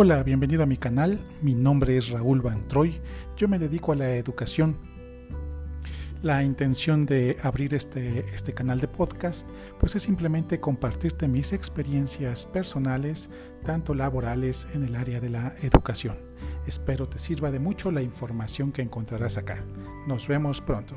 Hola, bienvenido a mi canal. Mi nombre es Raúl Van Troy. Yo me dedico a la educación. La intención de abrir este, este canal de podcast pues es simplemente compartirte mis experiencias personales, tanto laborales en el área de la educación. Espero te sirva de mucho la información que encontrarás acá. Nos vemos pronto.